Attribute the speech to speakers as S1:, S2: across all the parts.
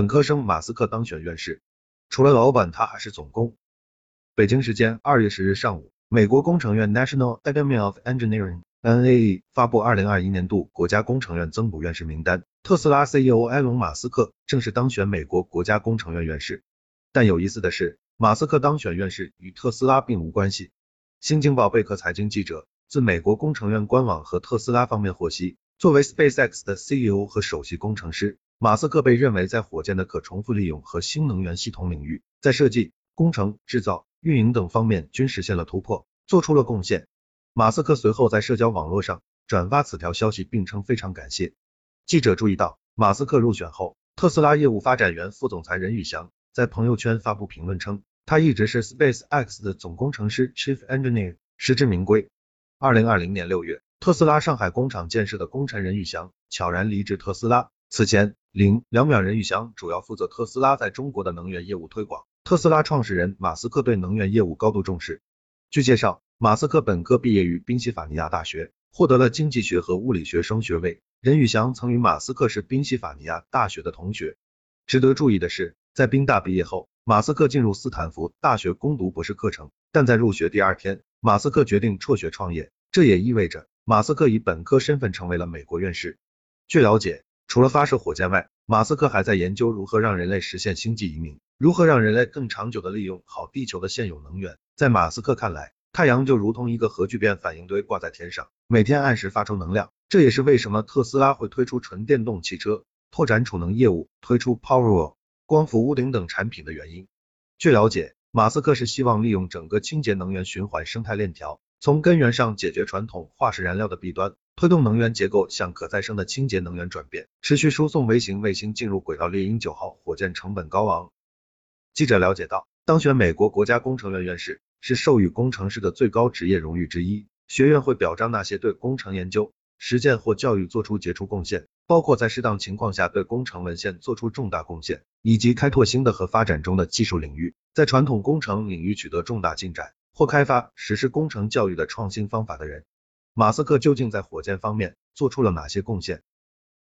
S1: 本科生马斯克当选院士，除了老板，他还是总工。北京时间二月十日上午，美国工程院 National Academy of Engineering NAE 发布二零二一年度国家工程院增补院士名单，特斯拉 CEO 埃隆·马斯克正式当选美国国家工程院院士。但有意思的是，马斯克当选院士与特斯拉并无关系。新京报贝壳财经记者自美国工程院官网和特斯拉方面获悉，作为 SpaceX 的 CEO 和首席工程师。马斯克被认为在火箭的可重复利用和新能源系统领域，在设计、工程、制造、运营等方面均实现了突破，做出了贡献。马斯克随后在社交网络上转发此条消息，并称非常感谢。记者注意到，马斯克入选后，特斯拉业务发展员副总裁任宇翔在朋友圈发布评论称，他一直是 SpaceX 的总工程师 Chief Engineer，实至名归。二零二零年六月，特斯拉上海工厂建设的工程任宇翔悄然离职特斯拉。此前，零两秒任宇翔主要负责特斯拉在中国的能源业务推广。特斯拉创始人马斯克对能源业务高度重视。据介绍，马斯克本科毕业于宾夕法尼亚大学，获得了经济学和物理学双学位。任宇翔曾与马斯克是宾夕法尼亚大学的同学。值得注意的是，在宾大毕业后，马斯克进入斯坦福大学攻读博士课程，但在入学第二天，马斯克决定辍学创业。这也意味着马斯克以本科身份成为了美国院士。据了解。除了发射火箭外，马斯克还在研究如何让人类实现星际移民，如何让人类更长久的利用好地球的现有能源。在马斯克看来，太阳就如同一个核聚变反应堆挂在天上，每天按时发出能量。这也是为什么特斯拉会推出纯电动汽车，拓展储能业务，推出 Powerwall 光伏屋顶等产品的原因。据了解，马斯克是希望利用整个清洁能源循环生态链条，从根源上解决传统化石燃料的弊端。推动能源结构向可再生的清洁能源转变，持续输送微型卫星进入轨道。猎鹰九号火箭成本高昂。记者了解到，当选美国国家工程院院士是授予工程师的最高职业荣誉之一。学院会表彰那些对工程研究、实践或教育做出杰出贡献，包括在适当情况下对工程文献做出重大贡献，以及开拓新的和发展中的技术领域，在传统工程领域取得重大进展，或开发实施工程教育的创新方法的人。马斯克究竟在火箭方面做出了哪些贡献？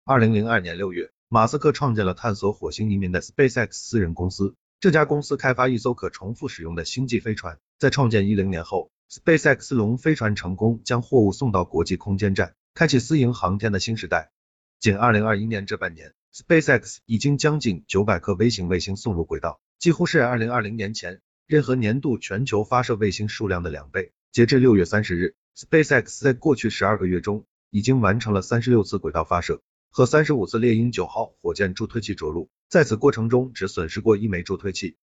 S1: 二零零二年六月，马斯克创建了探索火星移民的 SpaceX 私人公司。这家公司开发一艘可重复使用的星际飞船。在创建一零年后，SpaceX 龙飞船成功将货物送到国际空间站，开启私营航天的新时代。仅二零二一年这半年，SpaceX 已经将近九百颗微型卫星送入轨道，几乎是二零二零年前任何年度全球发射卫星数量的两倍。截至六月三十日。SpaceX 在过去十二个月中，已经完成了三十六次轨道发射和三十五次猎鹰九号火箭助推器着陆，在此过程中只损失过一枚助推器。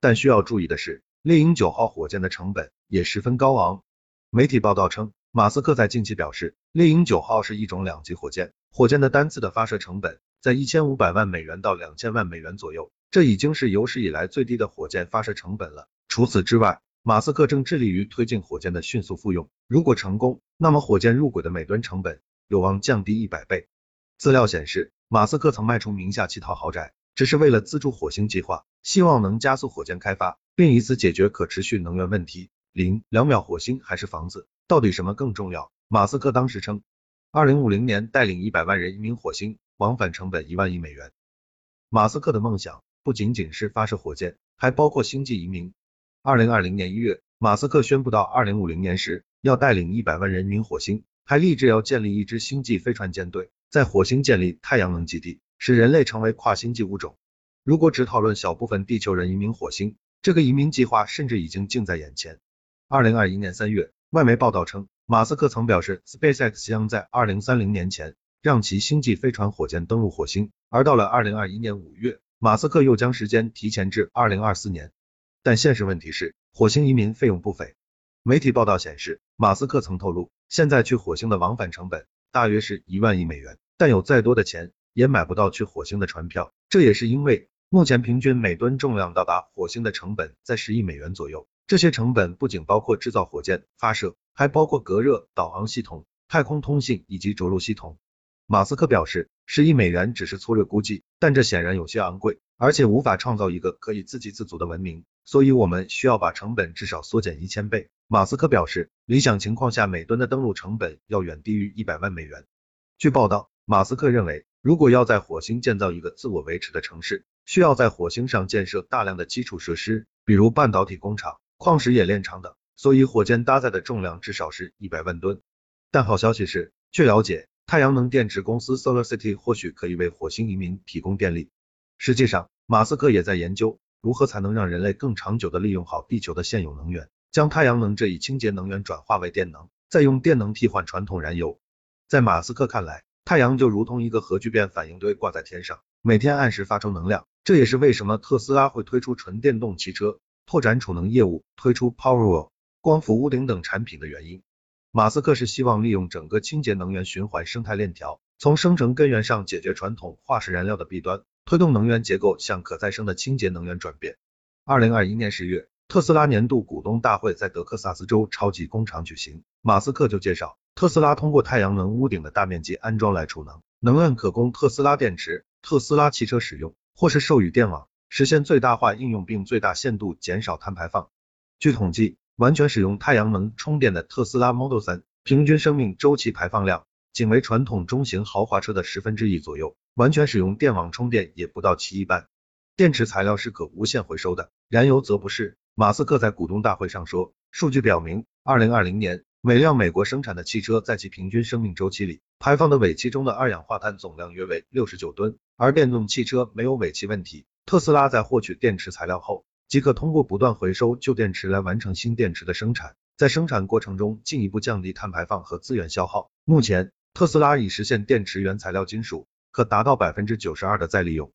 S1: 但需要注意的是，猎鹰九号火箭的成本也十分高昂。媒体报道称，马斯克在近期表示，猎鹰九号是一种两级火箭，火箭的单次的发射成本在一千五百万美元到两千万美元左右，这已经是有史以来最低的火箭发射成本了。除此之外，马斯克正致力于推进火箭的迅速复用，如果成功，那么火箭入轨的每吨成本有望降低一百倍。资料显示，马斯克曾卖出名下七套豪宅，只是为了资助火星计划，希望能加速火箭开发，并以此解决可持续能源问题。零两秒火星还是房子，到底什么更重要？马斯克当时称，二零五零年带领一百万人移民火星，往返成本一万亿美元。马斯克的梦想不仅仅是发射火箭，还包括星际移民。二零二零年一月，马斯克宣布到二零五零年时要带领一百万人民火星，还立志要建立一支星际飞船舰队，在火星建立太阳能基地，使人类成为跨星际物种。如果只讨论小部分地球人移民火星，这个移民计划甚至已经近在眼前。二零二一年三月，外媒报道称，马斯克曾表示，SpaceX 将在二零三零年前让其星际飞船火箭登陆火星，而到了二零二一年五月，马斯克又将时间提前至二零二四年。但现实问题是，火星移民费用不菲。媒体报道显示，马斯克曾透露，现在去火星的往返成本大约是一万亿美元，但有再多的钱也买不到去火星的船票。这也是因为目前平均每吨重量到达火星的成本在十亿美元左右。这些成本不仅包括制造火箭、发射，还包括隔热、导航系统、太空通信以及着陆系统。马斯克表示，十亿美元只是粗略估计，但这显然有些昂贵，而且无法创造一个可以自给自足的文明。所以我们需要把成本至少缩减一千倍。马斯克表示，理想情况下每吨的登陆成本要远低于一百万美元。据报道，马斯克认为，如果要在火星建造一个自我维持的城市，需要在火星上建设大量的基础设施，比如半导体工厂、矿石冶炼厂等，所以火箭搭载的重量至少是一百万吨。但好消息是，据了解，太阳能电池公司 SolarCity 或许可以为火星移民提供电力。实际上，马斯克也在研究如何才能让人类更长久的利用好地球的现有能源，将太阳能这一清洁能源转化为电能，再用电能替换传统燃油。在马斯克看来，太阳就如同一个核聚变反应堆挂在天上，每天按时发出能量。这也是为什么特斯拉会推出纯电动汽车，拓展储能业务，推出 Powerwall 光伏屋顶等产品的原因。马斯克是希望利用整个清洁能源循环生态链条，从生成根源上解决传统化石燃料的弊端，推动能源结构向可再生的清洁能源转变。二零二一年十月，特斯拉年度股东大会在德克萨斯州超级工厂举行，马斯克就介绍。特斯拉通过太阳能屋顶的大面积安装来储能，能量可供特斯拉电池、特斯拉汽车使用，或是授予电网，实现最大化应用并最大限度减少碳排放。据统计，完全使用太阳能充电的特斯拉 Model 3平均生命周期排放量仅为传统中型豪华车的十分之一左右，完全使用电网充电也不到其一半。电池材料是可无限回收的，燃油则不是。马斯克在股东大会上说，数据表明，二零二零年。每辆美国生产的汽车在其平均生命周期里排放的尾气中的二氧化碳总量约为六十九吨，而电动汽车没有尾气问题。特斯拉在获取电池材料后，即可通过不断回收旧电池来完成新电池的生产，在生产过程中进一步降低碳排放和资源消耗。目前，特斯拉已实现电池原材料金属可达到百分之九十二的再利用。